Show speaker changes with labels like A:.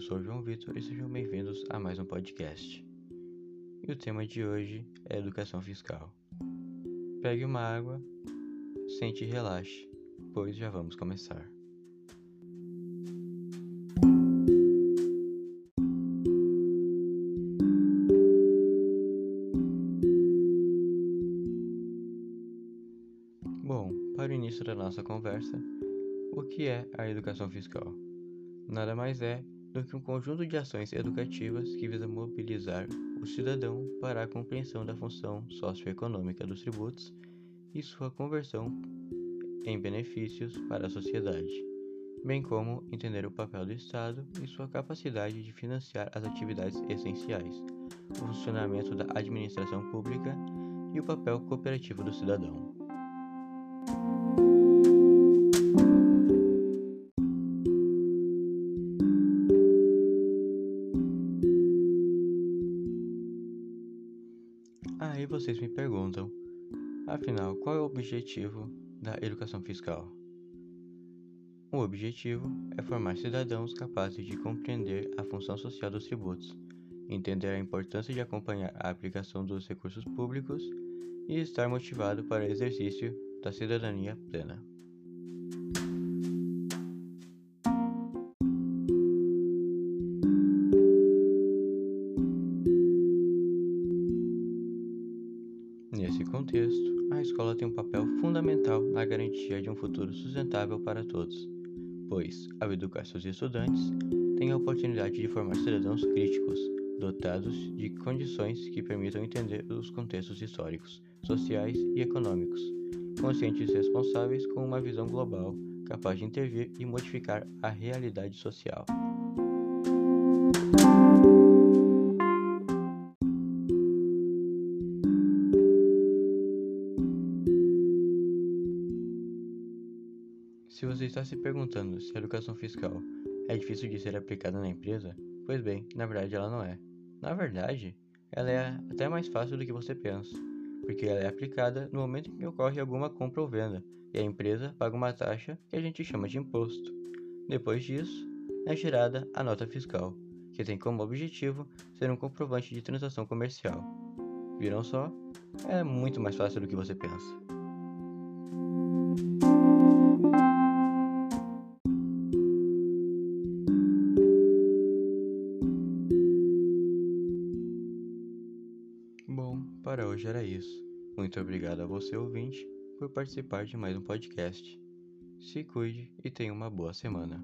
A: eu sou o João Vitor e sejam bem-vindos a mais um podcast. E o tema de hoje é educação fiscal. Pegue uma água, sente e relaxe, pois já vamos começar. Bom, para o início da nossa conversa, o que é a educação fiscal? Nada mais é do que um conjunto de ações educativas que visa mobilizar o cidadão para a compreensão da função socioeconômica dos tributos e sua conversão em benefícios para a sociedade, bem como entender o papel do Estado e sua capacidade de financiar as atividades essenciais, o funcionamento da administração pública e o papel cooperativo do cidadão. Aí vocês me perguntam, afinal, qual é o objetivo da educação fiscal? O objetivo é formar cidadãos capazes de compreender a função social dos tributos, entender a importância de acompanhar a aplicação dos recursos públicos e estar motivado para o exercício da cidadania plena. Nesse contexto, a escola tem um papel fundamental na garantia de um futuro sustentável para todos, pois, ao educar seus estudantes, tem a oportunidade de formar cidadãos críticos, dotados de condições que permitam entender os contextos históricos, sociais e econômicos, conscientes e responsáveis com uma visão global capaz de intervir e modificar a realidade social. Se você está se perguntando se a educação fiscal é difícil de ser aplicada na empresa, pois bem, na verdade ela não é. Na verdade, ela é até mais fácil do que você pensa, porque ela é aplicada no momento em que ocorre alguma compra ou venda e a empresa paga uma taxa que a gente chama de imposto. Depois disso, é gerada a nota fiscal, que tem como objetivo ser um comprovante de transação comercial. Viram só? É muito mais fácil do que você pensa. Hoje era isso. Muito obrigado a você, ouvinte, por participar de mais um podcast. Se cuide e tenha uma boa semana.